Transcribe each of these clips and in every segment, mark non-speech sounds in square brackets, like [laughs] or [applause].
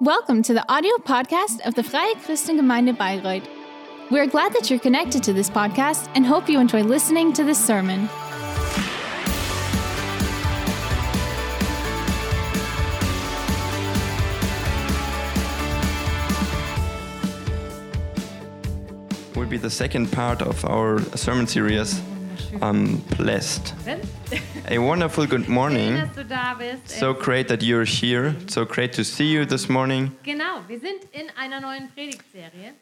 Welcome to the audio podcast of the Freie Christengemeinde Bayreuth. We're glad that you're connected to this podcast and hope you enjoy listening to this sermon. will be the second part of our sermon series, um, Blessed. A wonderful good Schön, morning. dass du da bist. So great that you're here. So great to see you this morning. genau, wir sind in einer neuen Predigtserie.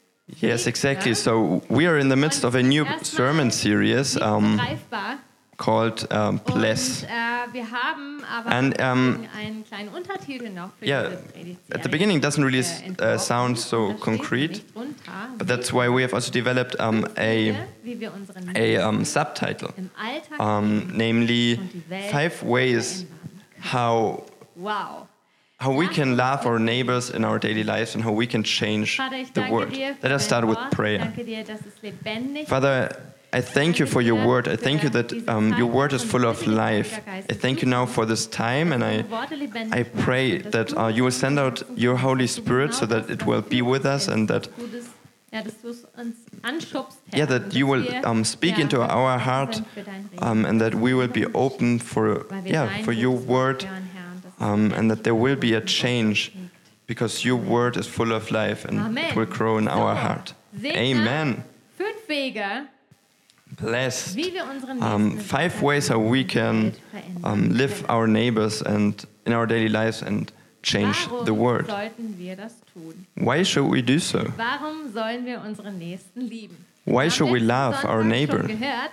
Yes, exactly. So we are in the midst of a new sermon series um, greifbar. Called um, Blessed. Und äh, wir haben aber And, um, einen kleinen Untertitel noch für Yeah, diese at the beginning it doesn't really uh, sound so concrete, but that's why we have also developed um, a, wie wir unseren a um, subtitle, um, namely und die Welt five ways how Wow. how we can love our neighbors in our daily lives and how we can change the danke word. dir für Let us start with prayer. Danke dir, dass es lebendig Father, I thank you for your word. I thank you that um, your word is full of life. I thank you now for this time, and I, I pray that uh, you will send out your Holy Spirit so that it will be with us and that, ja, dass du es uns anschubst, Herr, yeah, that you will um, speak into our heart sind für dein Reden. um, and that we will be open for, yeah, for your word hören, Herr, und dass es um, and that there will be a change because your word is full of life and it will grow in our heart. Amen. Fünf Wege, Blessed. wie wir unseren um, five ways how we can um, live our neighbors and in our daily lives and change the world. sollten wir das tun? Why should we do so? Warum sollen wir unseren Nächsten lieben? Why should we love our neighbor? Schon gehört,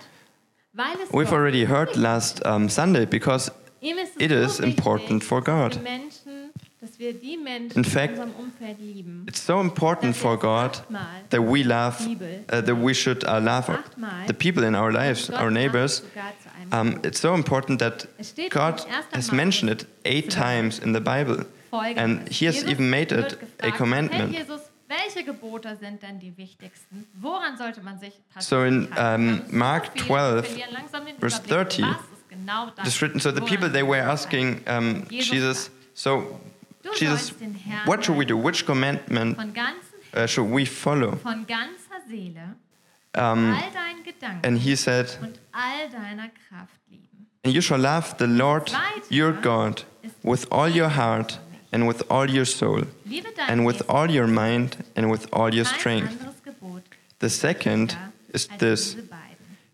weil es We've already heard last um, Sunday because Ihm ist es it is important for God. In fact, in unserem Umfeld lieben. it's so important for God that we love, uh, that we should uh, love our, the people in our lives, our neighbors. sogar zu einem Um, it's so important that God has mentioned it eight times in the Bible. And He has even made it a commandment. Hey Jesus, welche Gebote sind denn die wichtigsten? Woran sollte man sich So in, um, Wir haben so Mark 12, wir verlieren langsam den verse 30, Was ist genau das? It's written. So the people they were asking um, Jesus. So Jesus, sollst den Herrn what should we do? Which commandment uh, should we follow? von ganzer Seele, Um, all deinen Gedanken and he said, und all deiner Kraft lieben. and you shall love the Lord your God with all your heart and with all your soul and with all your mind and with all your strength. The second is this: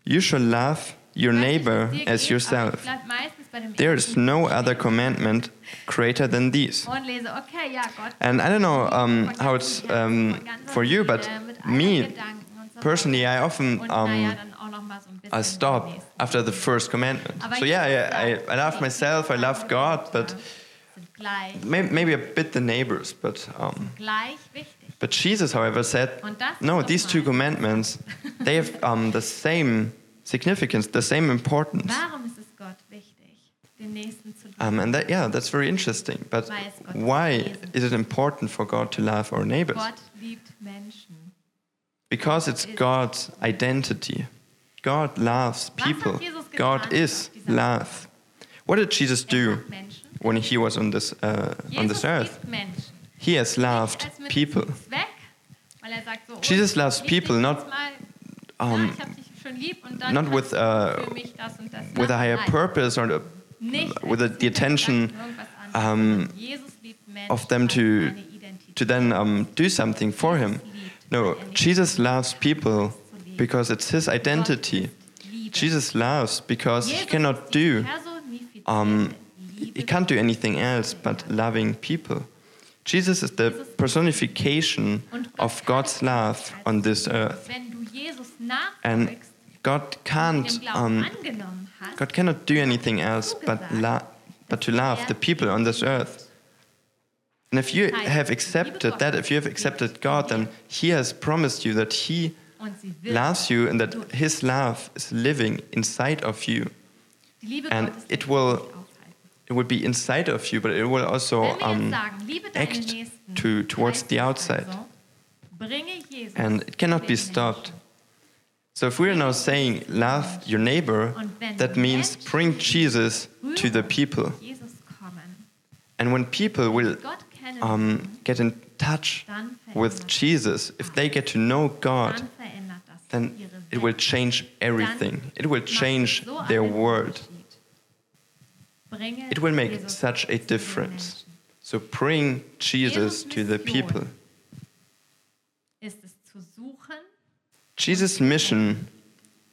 you shall love your Ich weiß nicht, neighbor wie es dir as yourself. Ich bleib meistens bei dem There is no other commandment greater than these. und lese, okay, ja, Gott. And I don't know um, how it's um, for you, but Seele, mit allen me Gedanken und so personally, I often um, dann auch noch mal so ein bisschen I stop after the first commandment. So yeah, I, I, I love myself, I love God, but sind gleich, may, maybe a bit the neighbors. But um, but Jesus, however, said, Und das ist no, these two commandments, they have um, the same significance, the same importance. Warum ist es Gott wichtig, den zu? Um, and that, yeah, that's very interesting. But Weil es Gott why is it important for God to love our neighbors? Gott liebt Because it's God's identity. God loves people. God is love. What did Jesus Er do when he was on this uh, on this earth? He has loved Nicht als Mittel people. zum Zweck, weil er so, oh, Jesus loves people, not, um, ja, ich hab dich schon lieb und dann not with, uh, für mich das und das with a higher Nein, purpose or with als the, attention um, sondern Jesus liebt Menschen of them to to then um, do something for him. No, Jesus loves people because it's his identity. Gott ist Liebe. Jesus loves because he cannot do um, he can't do anything else but loving people. Jesus is the personification of God's love on this earth. Wenn du Jesus And God can't um, God cannot do anything else but but to love the people on this earth. And if you have accepted that, if you have accepted God, then He has promised you that He und sie will loves you and that His love is living inside of you. and it will- It will be inside of you, but it will also Wenn wir jetzt um, sagen, liebe deine act to, towards the outside. Also, bringe Jesus And it cannot be stopped. So if we are now saying love your neighbor, that means bring Jesus to the people. And when people will um, get in touch with Jesus, if they get to know God, dann verändert das then it will change everything. It will change their world. It will make such a difference. So bring Jesus to the people. Ist es zu suchen, Jesus' mission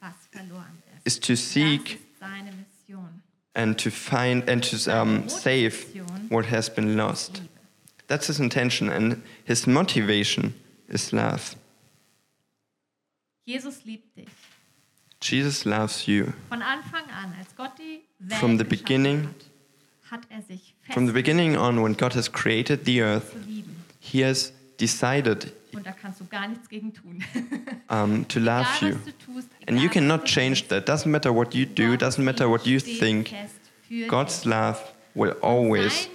was verloren ist. is to seek ist seine Mission. and to find and to um, save what has been lost. That's his intention, and his motivation is love. Jesus liebt dich. Jesus loves you. Von Anfang an, als Gott die Welt From the beginning- er sich From the beginning on, when God has created the earth, he has decided Und da kannst du gar nichts gegen tun. [laughs] um, to love Egal, you. tust, And you cannot change that. Doesn't matter what you do, doesn't matter what you think. God's love will always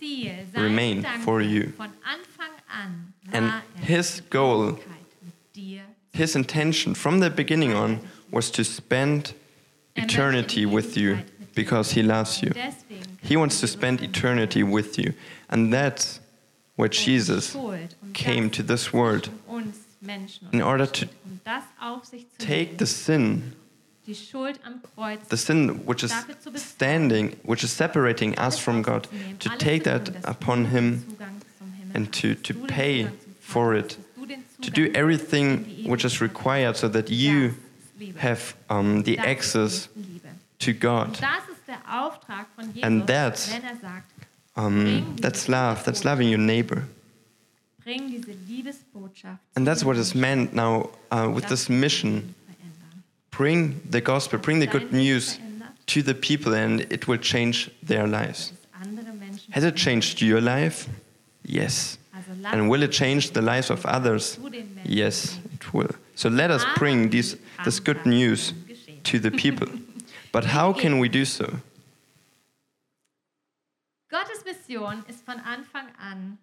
Ziel, remain for you. Von Anfang an And his goal, Ewigkeit mit dir his intention from the beginning on was to spend Er eternity with you Ewigkeit mit dir because he loves you. He wants to spend eternity with you. And that's where Jesus came to this world zwischen uns Menschen und in order to steht, das auf sich zu take the sin, die Schuld am Kreuz the sin which is dafür zu bezahlen, standing, which is separating us from God, sich zu nehmen, to take that upon him den Zugang zum Himmel and to, to pay for it, hast, dass du den to do everything which is required so that you Das ist Liebe. have um, the access to God. Und das ist der Auftrag von Jesus, And that's- Um, that's love. That's loving your neighbor. bring diese Liebesbotschaft And that's what is meant now uh, with this mission. Bring the gospel, bring the good news to the people, and it will change their lives. dass andere Menschen Has it changed your life? Yes. And will it change the lives of others? zu den Menschen Yes, it will. So let us bring this, this good news to the people. But how can we do so? Gottes Mission ist von Anfang an,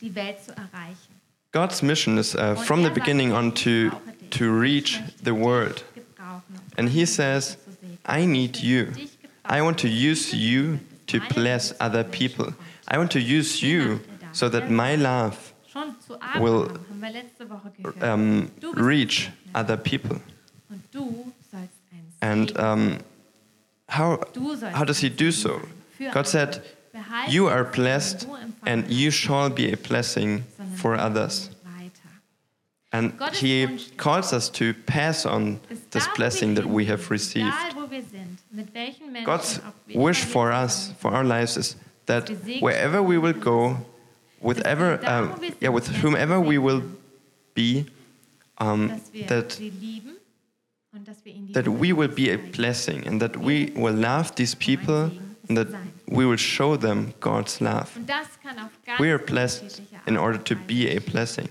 die Welt zu erreichen. God's mission is uh, Und from the er sagt, beginning on ich to, brauche dich. to reach Ich möchte the world. dich gebrauchen, um And he andere says, Menschen zu segnen. I need Ich you. möchte dich I want to gebrauchen. use you to Meine bless Liebe zu other den people. Menschen I want to use you so that my love Schon zu Abraham will, haben wir letzte Woche gehört. um, Du bist reach gesegnet. other people. Und du sollst ein And Segen um, how, Du sollst how does he ein do Segen so? God said, You are blessed, and you shall be a blessing for others. And he calls us to pass on this blessing that we have received. Egal, wo wir sind, mit welchen Menschen God's wish for us, for our lives, is that wherever we will go, with ever, da, um, wo wir sind, yeah, with whomever we will be, um, that sie lieben und dass wir ihnen die that we will be a blessing, and that we will love these people, that we will show them God's love. Und das kann auf ganz We are blessed in order to be a blessing.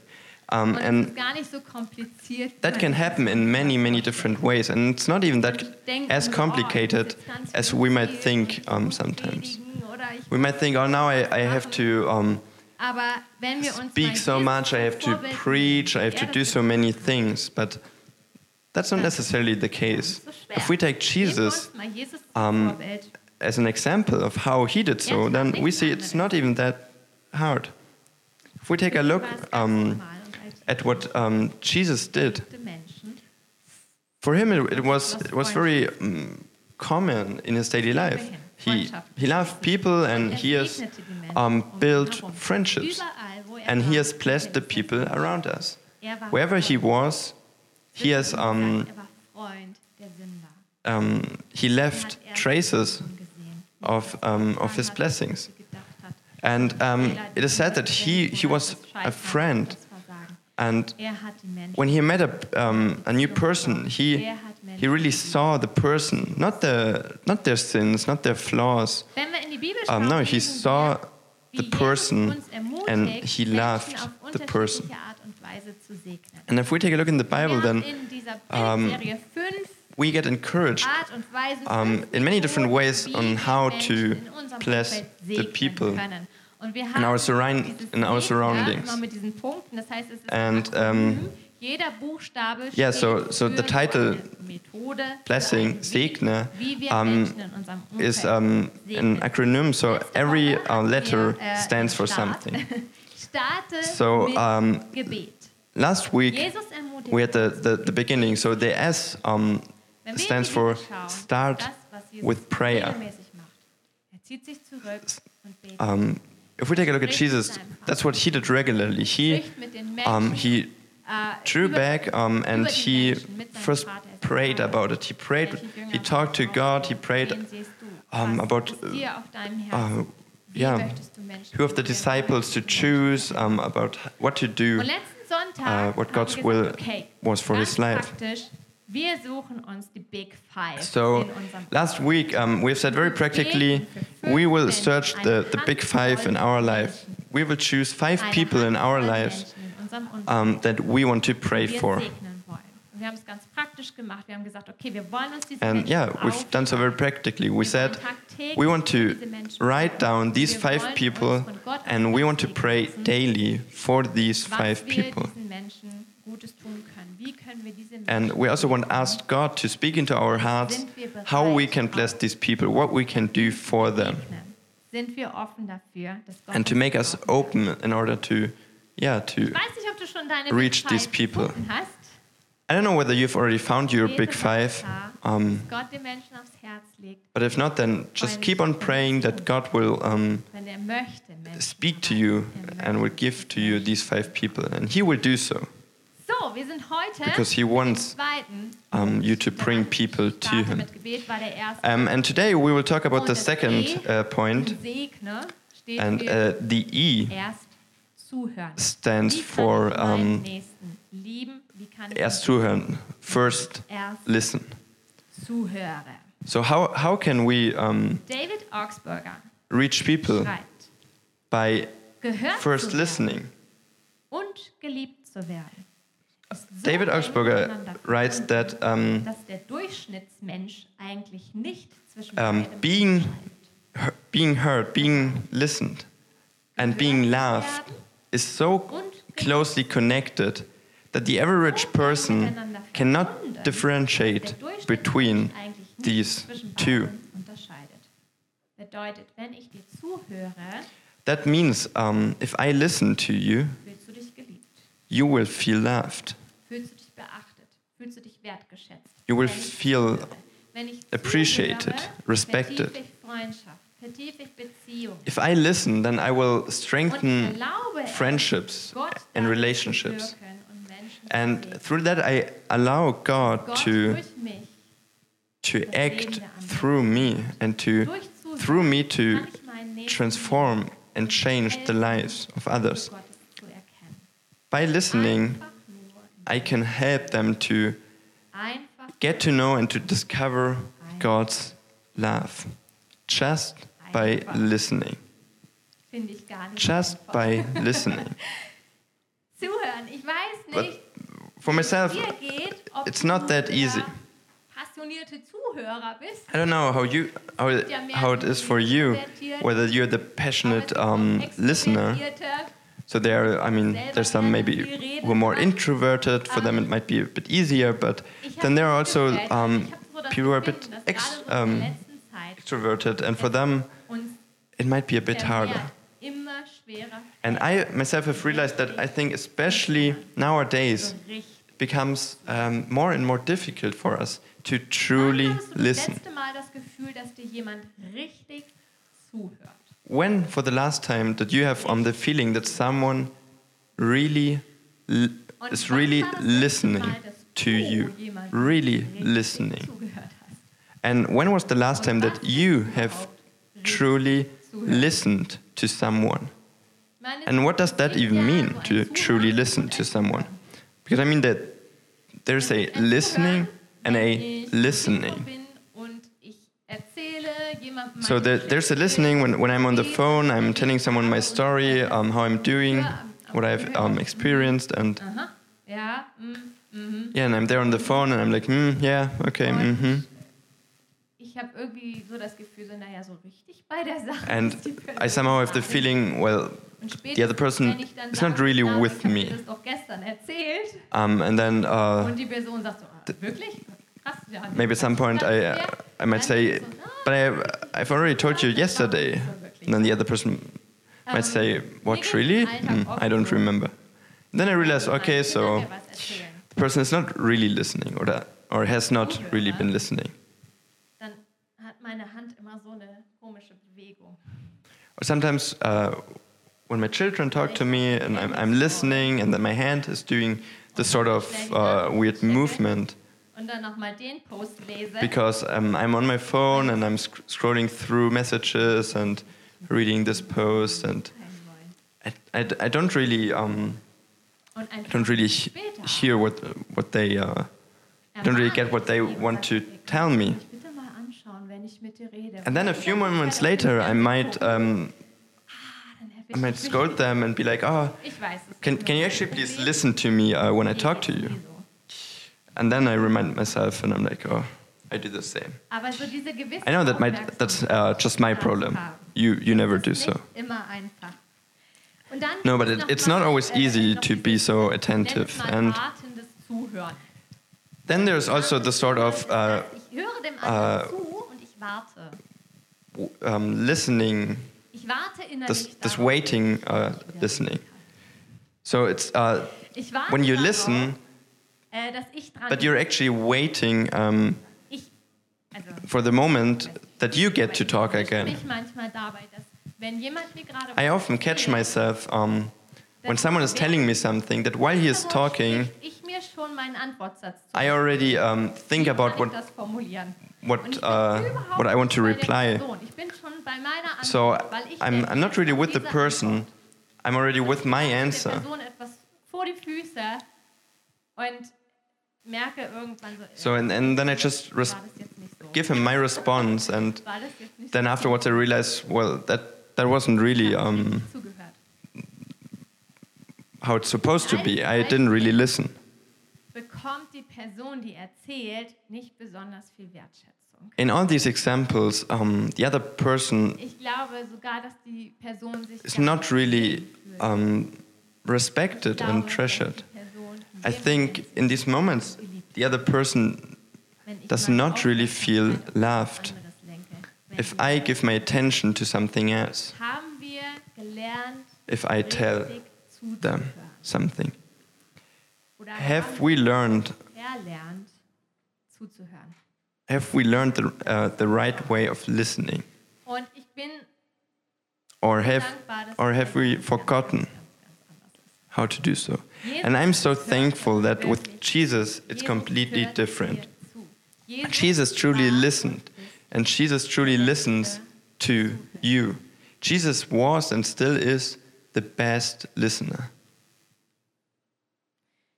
Um, and ist gar nicht so kompliziert. that can happen in many, many different ways, and it's not even that as complicated as we might think um, sometimes. We might think, oh, now I, I have to um, Aber wenn wir uns speak so much, I have to preach, I have to do so many things, but that's not necessarily the case. If we take Jesus uns mal Jesus als um. As an example of how he did so, then we see it's not even that hard. If we take a look War es ganz um, normal. Und als at what um, Jesus did, for him it, it was it was very um, common in his daily life. He he loved people and er he has segnete die Menschen um, um built friendships. And he has blessed the people around us. Er Wherever he was, he has um, war Freund der Sünder. um, he left traces. Of um, of his blessings. And um, it is said that he, he was a friend. And when he met a, um, a new person, he, he really saw the person, not, the, not their sins, not their flaws. Um, no, he saw the person and he loved the person. And if we take a look in the Bible, then in dieser Bildserie fünf we get encouraged Art und Weisen, um, in many different ways on how to bless the people können. Und wir in our surround- in our surroundings. Ja, immer mit diesen Punkten. Das heißt, es ist And, um, Yeah, so- so the title, eine Methode, für blessing, segne, um, Menschen in unserem Umfeld is um, an acronym, so every uh, letter äh, stands for something. [laughs] So, um, Last week we had the, the, the beginning, so the S um, stands for start das, was Jesus with prayer. Er zieht sich zurück und betet. Um, if we take a look at Jesus, that's what he did regularly. He Spricht mit den Menschen, um, he äh, drew back um, and he Menschen mit seinem first. Er prayed about it. He prayed, he talked to God, he prayed Wen siehst du? um, about, ist dir auf deinem uh, yeah, möchtest du Menschen who of the disciples to choose, um, about what to do. Und letzten Sonntag uh, what God's will was for his life. Wir suchen uns die Big Five So in last week um, we've said very practically we will search the, the big five in our life. We will choose five people in our lives Menschen in unserem Umfeld, um, that we want to pray for. segnen wollen. Und wir haben es ganz praktisch gemacht. Wir haben gesagt, okay, wir wollen uns diese And yeah, we've done so very practically. We said we want to write down these five people and we want to pray daily for these five people. Diesen Menschen Gutes tun können. Wie können wir diese Menschen And we also want to ask God to speak into our hearts how we can bless these people, what we can do for them, segnen? Sind wir offen dafür, dass Gott and to make us open in order to, yeah, to. Ich weiß nicht, ob du schon deine reach these people. I don't know whether you've already found your big five, um, dass Gott den Menschen aufs Herz legt, but if not, then just keep on praying that God will um, er speak to you and will give to you these five people, and He will do so So, wir sind heute because He wants um, you to bring people to Him. mit Gebet war der erste. Um, and today we will talk about the second uh, point, im Segne steht and uh, the E stands for um, Nächsten lieben? Wie kann ich erst zuhören, first listen. So how how can we um, reach people by first listening? und geliebt zu werden. So David Augsburger writes that um, dass der Durchschnittsmensch eigentlich nicht zwischen Um, being- being heard, being listened, and being loved is so closely connected that the average person cannot differentiate between these two. beidem unterscheidet. Bedeutet, wenn ich dir zuhöre, That means um, if I listen to you, fühlst du dich geliebt, you will feel loved. Fühlst du dich beachtet, fühlst du dich wertgeschätzt. You will feel zuhöre, wenn ich appreciated, respected. vertiefe ich Freundschaft, vertiefe ich Beziehung. If I listen, then I will strengthen friendships and relationships. zu wirken und Menschen zu And through that, I allow God to, to act through me and to, through me to kann ich meinen Nächsten transform and change the lives of others. Gottes zu erkennen. By listening, I can help them to get to know and to discover God's love just by listening. finde ich gar nicht Just by [laughs] listening. Zuhören. Ich weiß But for myself, wie es dir geht, ob it's not that easy. passionierte Zuhörer bist. I don't know how you how how it is for you, whether you're the passionate um, listener. So there, I mean, there's some maybe who are more introverted. For them, it might be a bit easier. But then there are also um, people who are a bit ex, um, extroverted, and for them, it might be a bit harder. And I myself have realized that I think, especially nowadays, it becomes um, more and more difficult for us to truly listen. When, for the last time, did you have um, the feeling that someone really l- is really war das letzte listening to you? Really listening. [laughs] And when was the last time that you have truly listened to someone? And what does that even mean to truly listen to someone? Because I mean that there's a listening and a listening. So there, there's a listening when, when I'm on the phone, I'm telling someone my story, um, how I'm doing, what I've um, experienced, and mm, yeah, and I'm there on the phone and I'm like, hmm, yeah, okay, mm-hmm. Ich habe irgendwie so das Gefühl, so naja, so richtig bei der Sache. And I somehow have the feeling, well, the other person is not really "Na, with me. das doch gestern erzählt. Um, and then uh, Und die Person sagt so, ah, wirklich? Maybe at some point I, Ja. I might say, but I, I've already told you yesterday. And then the other person might say, what, really? Hmm, I don't remember. then I realize, okay, so the person is not really listening or, or has not really been listening. Or sometimes uh, when my children talk to me and I'm, I'm listening and then my hand is doing this sort of uh, weird movement Und dann nochmal den Post lese. because um, I'm on my phone and I'm sc- scrolling through messages and reading this post and I, I, I don't really um, I don't really hear what what they uh, don't really get what they want to tell me. Bitte mal anschauen, wenn ich mit dir rede. And then a few moments later, I might um, I might scold them and be like, "Oh, Ich weiß es. can can you actually please listen to me uh, when I talk to you?" And then I remind myself, and I'm like, "Oh, I do the same." Aber so diese I know that my that's uh, just my problem. You you never do so. Nicht immer einfach. Und dann No, but it- it's not always easy to be so ich nenne es attentive and- Then there's also the sort of uh, ich höre dem anderen uh, zu und ich warte. w- um, listening, Ich warte innerlich this this waiting uh, dass ich wieder listening. So it's uh, kann. Ich warte when you listen, äh, dass ich dran but you're actually waiting um, ich, also, for the moment that you get to talk again. mich manchmal dabei, dass wenn jemand mir gerade I often catch myself um, when someone is telling me something that while he is talking, spricht, ich mir schon meinen Antwortsatz zu I already um, think about what ich das formulieren. what Und ich bin uh, what I want to nicht bei der reply. Person. Ich bin schon bei meiner Antwort, So I'm I'm not really with the person. I'm already with my answer. Merke irgendwann so, So and, and then I just res- war das jetzt nicht so. give him my response, and War das jetzt nicht then afterwards I realize, well, that that wasn't really um, how it's supposed to be. I didn't really listen. Bekommt die Person, die erzählt, nicht besonders viel Wertschätzung. In all these examples, um, the other person sogar, dass die Person sich is not really um, respected and treasured. Die Person in I think in these moments, the other person does not really feel loved etwas anderes lenke. Wenn if I give my attention to something else, haben wir gelernt, if I tell them something. Have we learned? wir verlernt, zuzuhören. Have we learned the, uh, the right way of listening, Und ich bin or have, or have we forgotten ganz, ganz anders ist. How to do so? And I'm so thankful that with. Jesus it's completely different. Jesus truly listened, and Jesus truly listens to you. Jesus was and still is the best listener.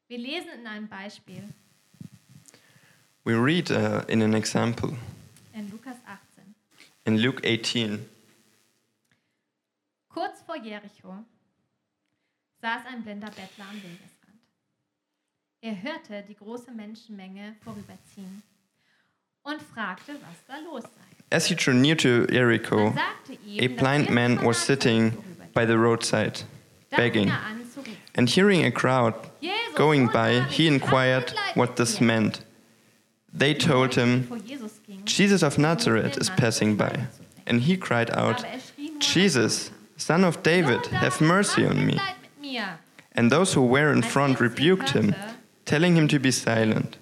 Wir lesen in einem Beispiel We read uh, in an example in Lukas 18. in Luke 18. Kurz vor Jericho saß ein blinder Bettler am Wegesrand. Er hörte die große Menschenmenge vorüberziehen und fragte, was da los sei. As he drew near to Jericho, a blind man was sitting by the roadside, begging. And hearing a crowd going by, he inquired what this meant. They told him, Jesus of Nazareth is passing by. And he cried out, er Jesus, son of David, have mercy on me. Mitleid mit mir. And those who were in front rebuked him, telling him to be silent.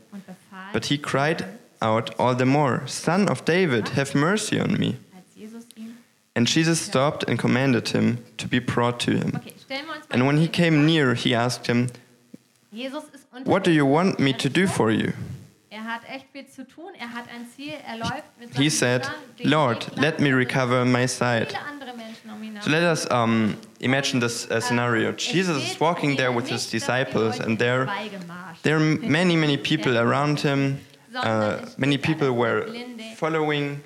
But he cried out all the more, Son of David, have mercy on me. Als Jesus ihn And Jesus stopped and commanded him to be brought to him. Okay, stellen wir uns mal And when he came near, he asked him, Jesus ist unterwegs. What do you want me to do for you? Er hat echt viel zu tun. Er hat ein Ziel. Er He said, Lord, let me recover my sight. Viele andere Menschen um So let us um, imagine this uh, scenario. Jesus is walking there with his nicht, dass die disciples, and there, there are many, many people around him. Uh, many people were following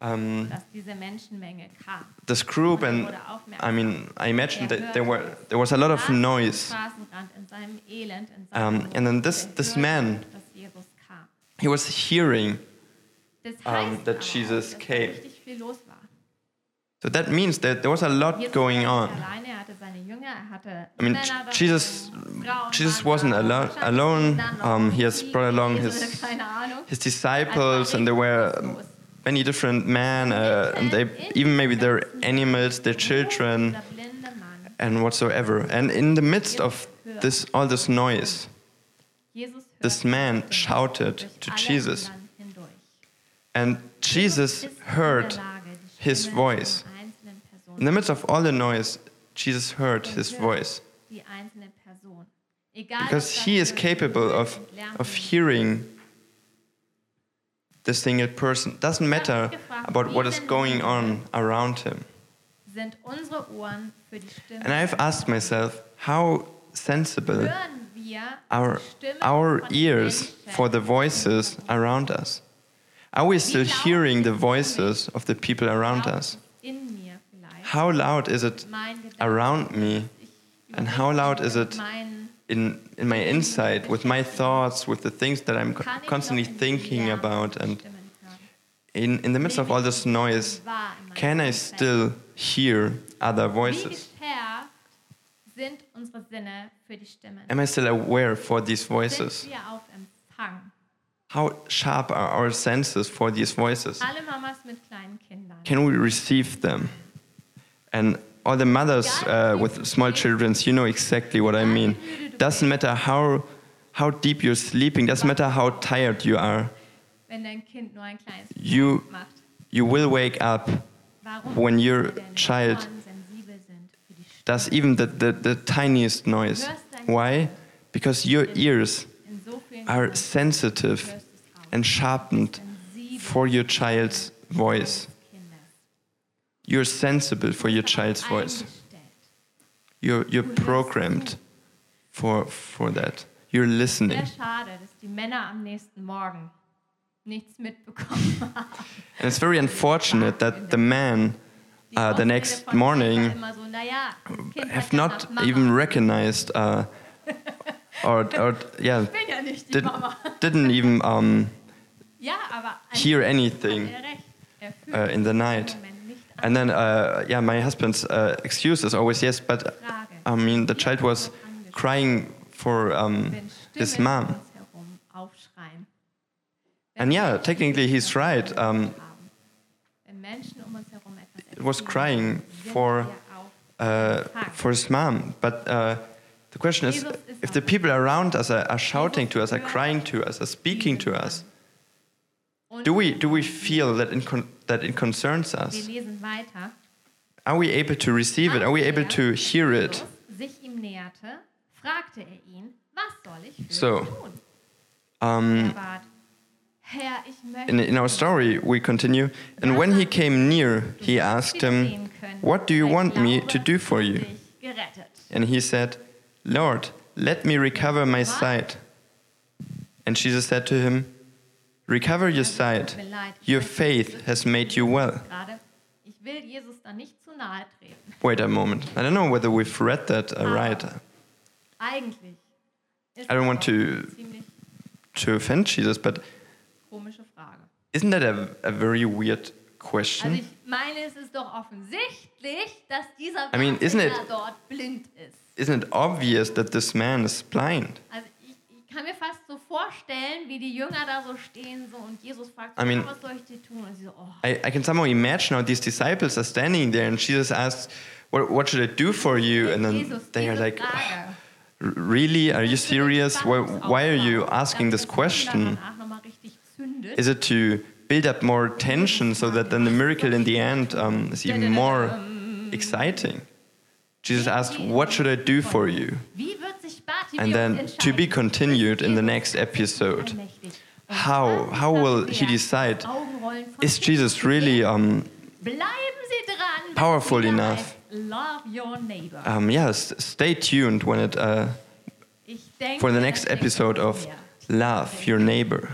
um, dass diese Menschenmenge kam. this group, er and. I mean, I imagine Er that there were there was a lot of noise. Straßenrand in seinem Elend, in Um, and then this this Er man, Jesus kam. he was hearing. Um, that Jesus came. So that means that there was a lot going on. er hatte I mean, Jesus, Jesus wasn't alo alone. Um, he has brought along his [laughs] his disciples, and there were many different men, uh, and they even maybe their animals, their children, Dieser blinde Mann. and whatsoever. And in the midst of this all this noise, this man shouted to Jesus, and Jesus ist in der heard his voice. von einzelnen Personen In the midst of all the noise, Jesus heard his voice Die einzelne Person. Egal, because he is capable of, of hearing the single person. Doesn't matter about what is going on around him. sind unsere Ohren für die Stimme. And I've asked myself, how sensible are our ears for the voices around us? Are we still hearing the voices of the people around us? in mir vielleicht How loud is it around me? And how loud is it in, in my inside, with my thoughts, with the things that I'm co- kann ich constantly thinking about? And in, in the midst of all this noise, Wahr in meinem can I still hear other voices? geschärft sind unsere Sinne für die Stimmen? Am I still aware for these voices? Wir auf Empfang? How sharp are our senses for these voices? Alle Mamas mit kleinen Kindern. Can we receive them? And all the mothers uh, with small children, you know exactly what I mean. Doesn't matter how, how deep you're sleeping, doesn't matter how tired you are, Wenn dein Kind nur ein kleines you, you will wake up when your child Ohren sensibel sind für die Stimme. does even the, the, the tiniest noise. Why? Because your ears In so vielen are sensitive hörst du es auch. and sharpened for your child's voice. You're sensible for your child's voice. You're, you're programmed for, for that. You're listening. Sehr schade, dass die Männer am nächsten Morgen nichts mitbekommen [laughs] haben. And it's very unfortunate that the men uh, the next morning Vätern immer so, naja, das Kind have not even recognized uh, or, [laughs] or yeah, ja nicht did, didn't even um, Ja, hear anything er uh, in the night. im Moment nicht And then, uh, yeah, my husband's uh, excuse is always yes, but I mean, the child was crying for um, his mom. uns herum aufschreien. And yeah, technically he's right. Um, Menschen um uns herum etwas it was crying for, uh, for his mom. But uh, the question is if the people around us are, are shouting to us, are crying to us, are speaking to us, do we, do we feel that, in con- that it concerns us? Are we able to receive it? Are we able to hear it? Jesus sich ihm näherte, fragte er ihn, was soll ich für So. Um, Er bat, Herr, ich möchte in, in our story, we continue. And when he came near, he asked him. What do you want me to do for you? And he said, Lord, let me recover my sight. And Jesus said to him, Recover your sight. Leid, ich Your faith has made you well. gerade. Ich will Jesus da nicht zu nahe treten. Wait a moment. I don't know whether we've read that uh, right. I don't want to- To offend Jesus, but isn't that a, a very weird Also question? ich meine, es ist doch offensichtlich, dass dieser I mean, isn't it- dort blind ist. Isn't it obvious that this man is blind? Also ich, ich kann mir fast so vorstellen, wie die Jünger da so stehen so und Jesus fragt, I mean- was soll ich dir tun? Und sie so, oh, I, I can somehow imagine how these disciples are standing there and Jesus asks, What, what should I do for you? And then Jesus, they are like. "R- Really? Are you Das ist für den serious? Why, why are you asking this question? danach noch mal richtig zündet. Is it to build up more tension so that then the miracle in the end um, is even more exciting? Jesus asked, What should I do for you? Wie wird sich Bartimäus And then to be continued in the next episode. How, how will he decide? Is Jesus really um, Bleiben Sie dran. wenn powerful enough? Love your neighbor. um, yes, stay tuned when it uh, for the next episode of. Love Your Neighbor.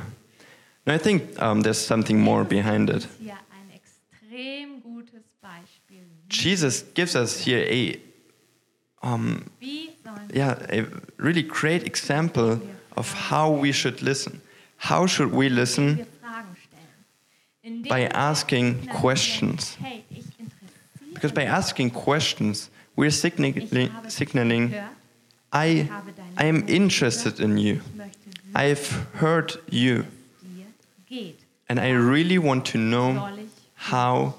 And I think um, there's something more behind it. Das ist hier ein extrem gutes Beispiel. Jesus gives us here a, um, yeah, a really great example of how we should listen. How should we listen? wir Fragen stellen? Indem By asking questions. Hey, ich interessiere Because by asking questions, we're signaling, signaling I, ich habe deine I am interested in you. Ich möchte wissen, I've heard you, wie es dir geht. and I really want to know how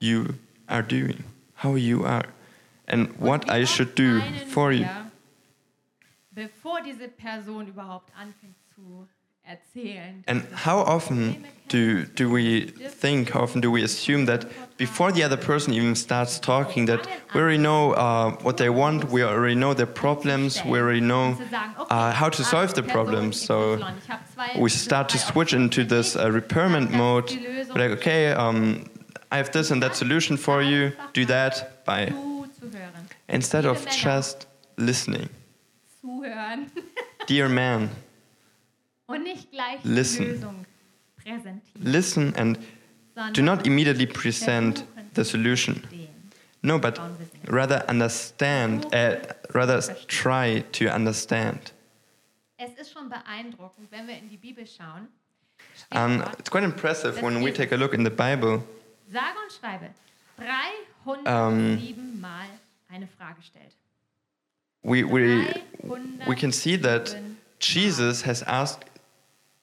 you are doing, how you are, and what I should do for you. Bevor diese Person überhaupt anfängt zu erzählen. And how often do, do we think, how often do we assume that before the other person even starts talking, that we already know uh, what they want, we already know their problems, we already know zu sagen, okay, uh, how to solve the problems. So XY, ich hab zwei- we start to switch into this uh, repairment mode. die Lösung. We're like, okay, um, I have this and that solution for you, do that, bye. Instead Liebe of Männer, just listening. Zuhören [laughs] Dear man, und nicht gleich Listen. die Lösung präsentieren, listen and sondern do not immediately present the solution. No, but rather understand, uh, rather try to understand. Es ist schon beeindruckend, wenn wir in die Bibel schauen. dort, it's quite impressive when we take a look in the Bible. sage und schreibe, 307 Mal eine Frage stellt. We, we, we can see that Jesus has asked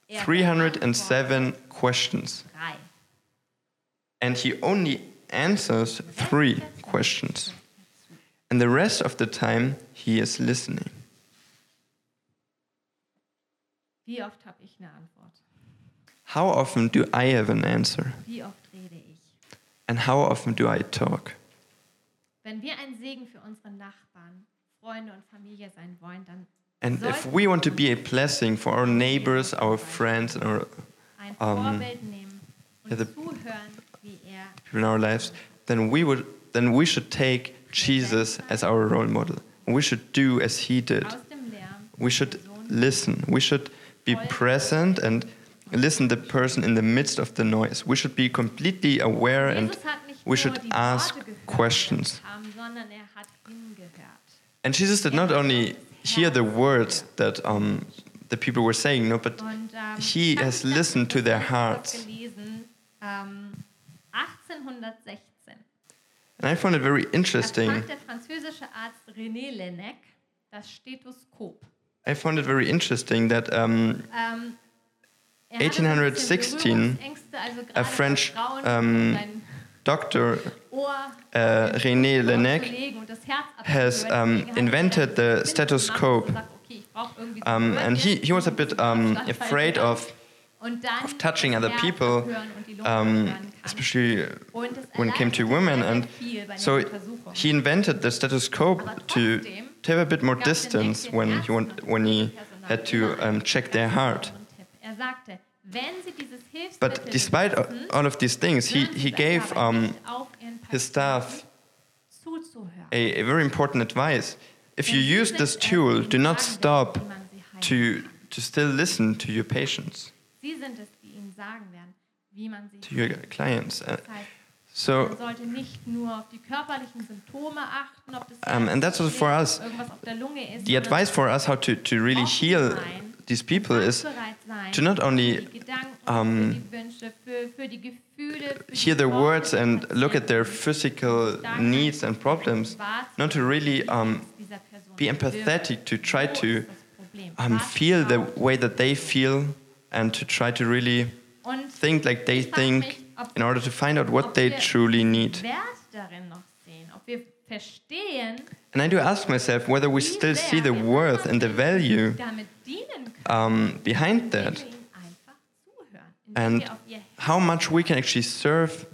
Er 307 questions, and he only answers three questions. And the rest of the time, he is listening. Wie oft habe ich eine Antwort? How often do I have an answer? Wie oft rede ich? And how often do I talk? Wenn wir ein Segen für unsere Nachbarn, Freunde und Familie sein wollen, dann And if we want to be a blessing for our neighbors, our friends, and our um, yeah, the- people in our lives, then we would then we should take Jesus as our role model. We should do as he did. We should listen. We should be present and listen the person in the midst of the noise. We should be completely aware and we should ask questions. kamen, sondern er hat hingehört. And Jesus did not only hear the words that um, the people were saying, no, but ähm, He has listened to their hearts. Gelesen, ähm, 1816 and I found it very interesting. erfand der französische Arzt René Laennec das Stethoskop. I found it very interesting that um, Ähm, er hatte so ein 1816, bisschen Berührungsängste, also gerade a French, um, Dr. Uh, René Ohr zu Laennec legen und das Herz has, um, invented the stethoscope. gemacht und gesagt, okay, ich brauch irgendwie so Um, and he, he was a bit um, afraid of, of touching other people, abhören und die Lunge um, especially when it came to women. And sehr viel bei den so he invented the stethoscope to, to have a bit more distance when he, want, when he had to um, check their heart. Besonderen Tipp. Sagte, wenn Sie dieses Hilfsmittel But despite all of these things, he, he gave um, nicht auf, Ihren his staff a, a very important advice. If you use this tool, do not stop werden, wie man sie heilt. to, to still listen to your patients, Sie sind es, die Ihnen sagen werden, wie man sie to your clients. Uh, so, Man sollte nicht nur auf die körperlichen Symptome achten, ob das Um, and that's for us. ist, irgendwas auf der Lunge ist. the advice for us how to, to really heal these people is to not only für die Gedanken, um, für die Wünsche, für, für die Gefühle, für hear their words and look at their physical needs and problems, not to really um, wie es dieser Person be empathetic, to try to ist das Problem? um, feel the way that they feel and to try to really think like they think in order to find out what they truly need. Wert darin noch sehen, ob wir verstehen, And I do ask myself whether we still see the worth and the value damit dienen können, um, behind that wir ihnen einfach zuhören, indem and wir auf ihr how much we can actually serve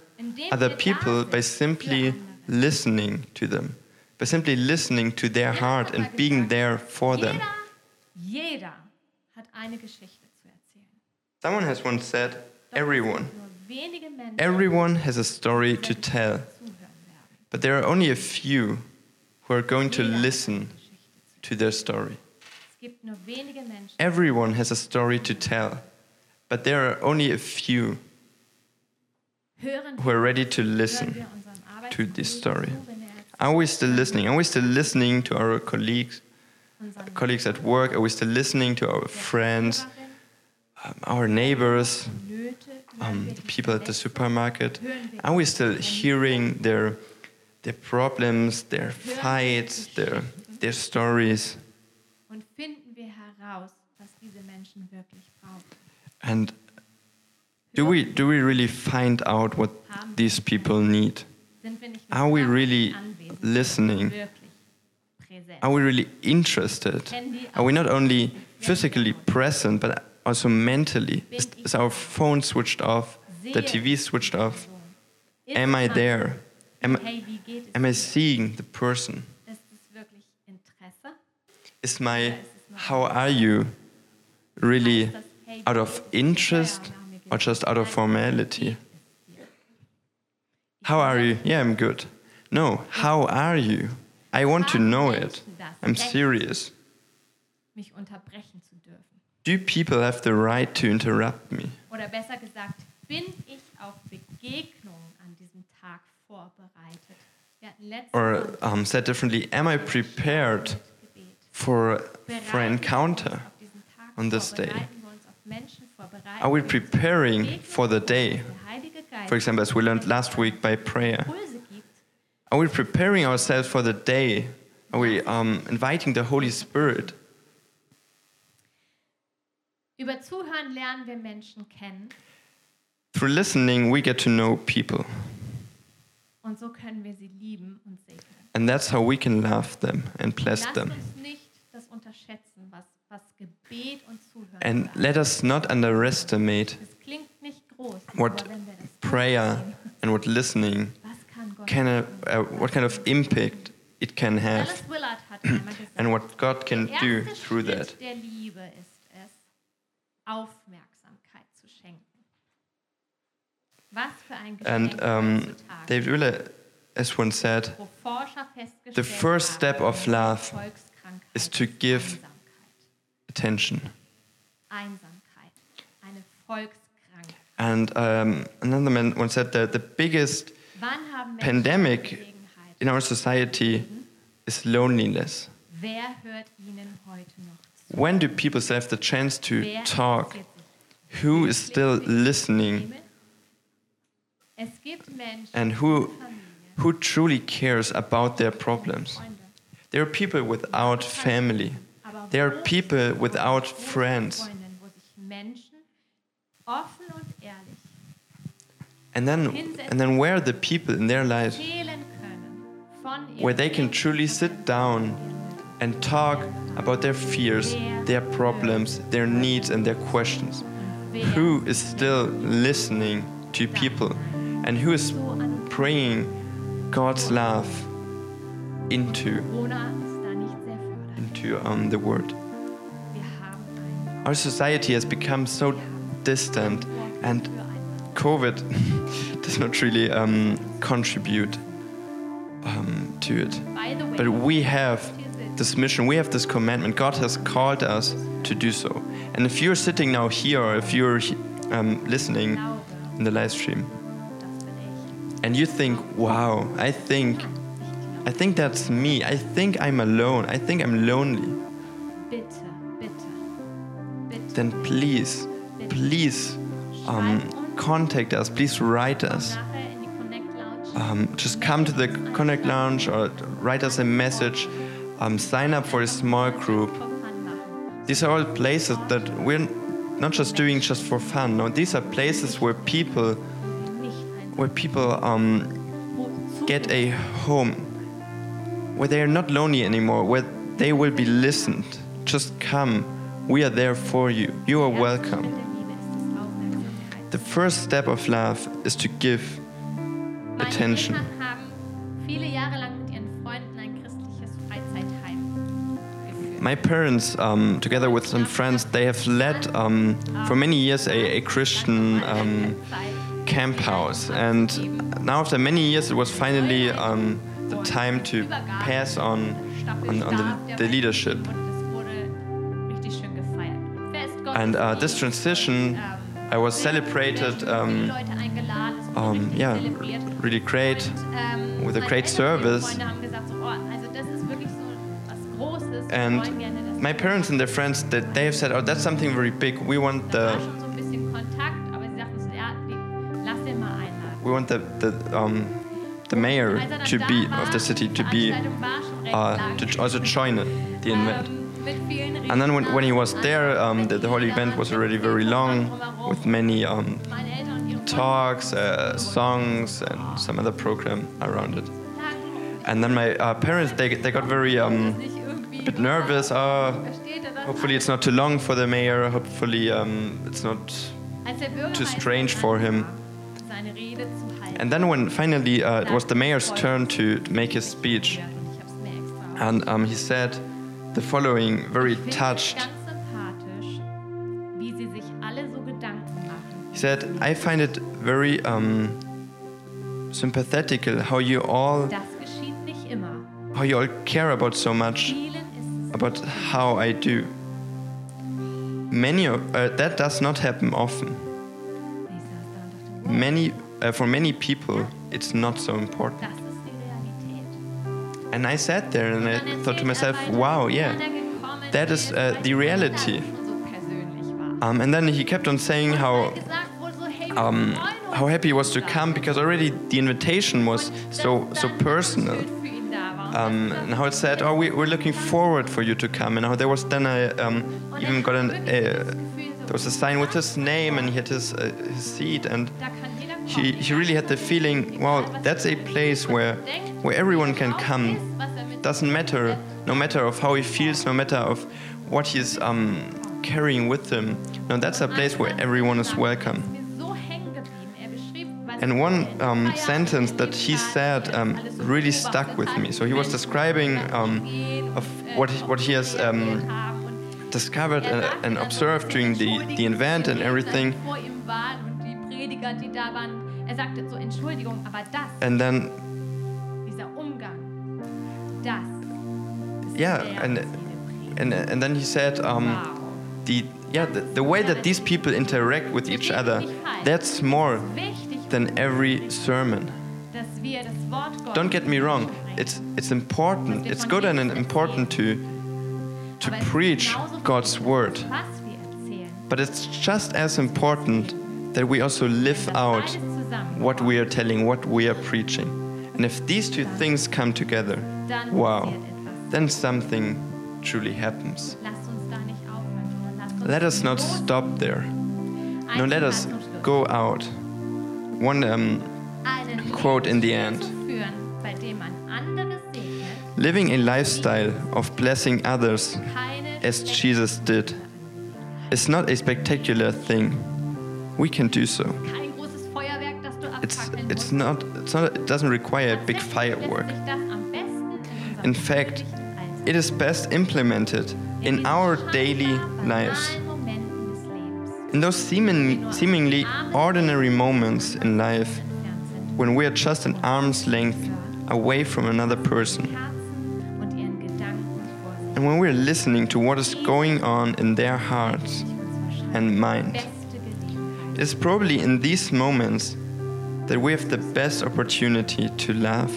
other people by simply listening to them, by simply listening to their heart and being there for them. Jeder, jeder hat eine Geschichte zu erzählen. Someone has once said, everyone, sind nur wenige Menschen, everyone has a story to tell, but there are only a few who are going to Jeder hat eine listen to their story. Everyone has a story to tell, but there are only a few who are ready to listen. to this story. Arbeitskollegen zu, wenn er Are we still listening? Are we still listening to our colleagues, colleagues at work? Are we still listening to our friends, um, our neighbors, um, the people at the supermarket? Are we still hearing their their problems, their fights, their, their stories. Und finden wir heraus, was diese Menschen wirklich brauchen. And do we, do we really find out what these people need? Sind wir nicht Are we really listening? Are we really interested? Are we not only physically present, but also mentally? Is, is our phone switched off? The TV switched off? Am I there? Am, Hey, wie geht es? am I seeing the person? Ist es wirklich Interesse? Is my how are you really Heißt das, hey, out of geht es dir? interest Ja, mir geht's or just out of formality? Wie geht es dir? Ich How are you? Yeah, I'm good. No, how are you? I want to know it. I'm serious. mich unterbrechen zu dürfen. Do people have the right to interrupt me? Oder besser gesagt, bin ich auf Begegnungen an diesem Tag vorbereitet? Wir hatten letzte Or um, said differently, am I prepared. For, for uns encounter? auf diesen Tag on this day? Bereiten wir uns auf Menschen vor? Bereiten Are we preparing for the day? dass der Heilige Geist For example, as we learned last week by prayer. Are we preparing ourselves for the day? Are we um, inviting the Holy Spirit? über Zuhören lernen wir Menschen kennen Through listening, we get to know people. und so können wir sie lieben und segnen. And that's how we can love them and bless them. uns nicht das unterschätzen, was, was Gebet und Zuhören And let us not underestimate Es klingt nicht groß, what aber wenn wir das prayer and what listening [laughs] was kann Gott can, tun? uh, what kind of impact it can have, Dallas Willard hat [clears throat] einmal gesagt, and what God can do through that. der Liebe ist es, Aufmerksamkeit zu schenken. Was für ein And um, David Willer, as one said, wo Forscher festgestellt the first step of love is to give. Attention. Eine And um, another man once said that the biggest Wann haben Menschen Pandemic in our society is loneliness. Wer hört ihnen heute noch zu? When do people still have the chance to talk? Who is still listening? Es gibt And who, who truly cares about their problems? There are people without family. There are people without friends. And then, and then where are the people in their lives where they can truly sit down and talk about their fears, their problems, their needs, and their questions? Who is still listening to people? And who is praying God's love into, um, the einen Our society has become so distant, and COVID [laughs] does not really um, contribute um, to it. But we have this mission, we have this commandment. God has called us to do so. And if you're sitting now here, or if you're um, listening in the live stream, and you think, "Wow, I think, I think that's me. I think I'm alone. I think I'm lonely," Bitte, bitte, bitte. then please, please um, contact us. Please write us. nachher in die Connect Lounge. Um, just come to the Connect Lounge or write us a message. Um, sign up for a small group. For fun machen. These are all places that we're not just doing just for fun. No, these are places where people, where people um, get a home, where they are not lonely anymore, where they will be listened. Just come. We are there for you. You are Der erste Schritt welcome. der Liebe ist es, Aufmerksamkeit. The first step of love is to give attention. Eltern haben viele Jahre lang mit ihren Freunden ein christliches Freizeitheim geführt. My parents, um, together with some friends, they have led um, for many years a, a Christian um, camp house. And now, after many years, it was finally um, the time to pass on, on, on the, the leadership. And uh, this transition, I was celebrated, um, um, yeah, really great. With a great service. And my parents and their friends, that they have said, "Oh, that's something very big. We want the, we want the, the, um, the mayor to be of the city to be uh, to also join the event. And then when, when he was there, um, the, the whole event was already very long, with many um, talks, uh, songs, and some other program around it. And then my uh, parents they, they got very um, a bit nervous. Das? hopefully it's not too long for the mayor. Hopefully um, it's not. Too strange for him. Seine Rede zu halten. And then when finally uh, it was the mayor's turn to make his speech, Und ich hab's mir extra and um, he said the following, very touched. ganz sympathisch, wie sie sich alle so Gedanken machen. He said, I find it very um, sympathetical how you all Das geschieht nicht immer. how you all care about so much Vielen ist es about how I do. Many of uh, that does not happen often. Ich saß da und dachte, wow, Many uh, for many people it's not so important. das ist die Realität. And I sat there and I thought to myself, wow, yeah. that is, uh, the reality. Weihnachten so persönlich war. Um, and then he kept on saying how hat gesagt wohl so, hey, wir um, how happy he was to come because already the invitation was so so personal. Dankeschön für ihn da war. Und Um, and how it said, "Oh, we, we're looking forward for you to come." And how there was then a um, even er got an hat uh, wirklich das Gefühl, so, there was a sign with his name, and he had his uh, his seat, and he he really had the feeling, wow, that's a place where where everyone can come. Doesn't matter, no matter of how he feels, no matter of what he's um, carrying with him. No, that's a place where everyone is welcome. And one um, sentence that he said um, really stuck with me. So he was describing um, of what he, what he has um, discovered and, and observed during the, the event and everything. Prediger, die da waren. Er sagte so, Entschuldigung, aber das, And then, dieser Umgang, das yeah, and was ihn prägt. and and then he said, um, Wow. the yeah, the, the way that these people interact with each other, that's more than every sermon. dass wir das Wort Gottes Don't get me wrong. It's it's important. It's good and important to to Aber es ist preach God's word. Was wir erzählen. But it's just as important that we also live out what we are telling, what we are preaching. And if these two things come together, wow, then something truly happens. Lasst uns da nicht aufhören, sondern lasst uns Let us not stop there. No, let us Satz zum Schluss. go out. One um, quote in the end. zu führen, bei dem man andere segnet, living a lifestyle of blessing others as Jesus did is not a spectacular thing. We can do so. It's it's not it's not it doesn't require a big firework. in fact, It is best implemented in our daily lives. In those seeming, seemingly ordinary moments in life when we are just an arm's length away from another person and when we're listening to what is going on in their hearts and mind. It's probably in these moments that we have the best opportunity to laugh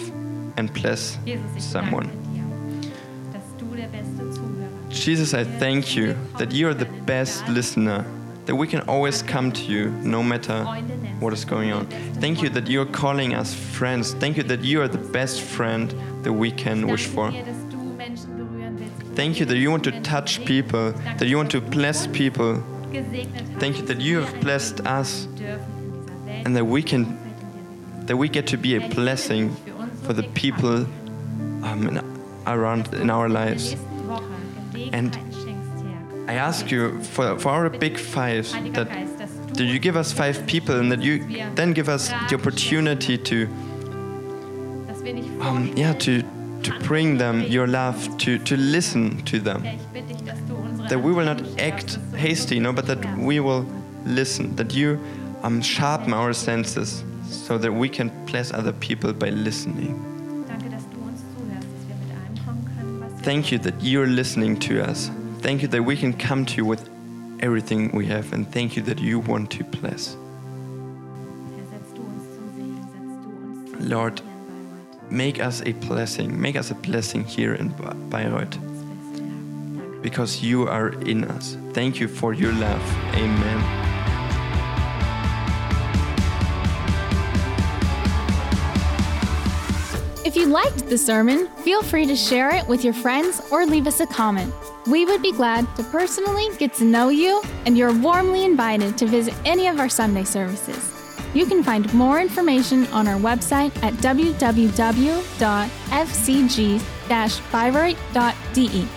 and bless someone. danke dir, dass du der beste Zuhörer bist. Jesus, I thank you that you are the best listener, that we can always come to you no matter what is going on. Thank you that you're calling us friends. Thank you that you are the best friend that we can wish for. Danke dir, dass du Menschen berühren willst. Thank you that you want to touch people, that you want to bless people. Thank you that you have blessed us and that we can that we get to be a blessing for the people um, around in our lives. And. I ask you for, for our big five that, that you give us five people and that you then give us the opportunity to um, yeah to to bring them your love to to listen to them that we will not act schärfst, dass du hasty no but that we will listen that you um, sharpen our senses so that we can bless other people by listening. Danke, dass du uns zuhörst, dass wir mit allem kommen können, was wir thank you that you're listening to us. Thank you that we can come to you with everything we have and thank you that you want to bless. Herr, setzt du uns zum Segen, setzt du uns zum Lord, Segen in Bayreuth. make us a blessing make us a blessing here in Bayreuth because you are in us. Thank you for your love. Amen. If you liked the sermon, feel free to share it with your friends or leave us a comment. We would be glad to personally get to know you, and you're warmly invited to visit any of our Sunday services. You can find more information on our website at www.fcg-bayreuth.de.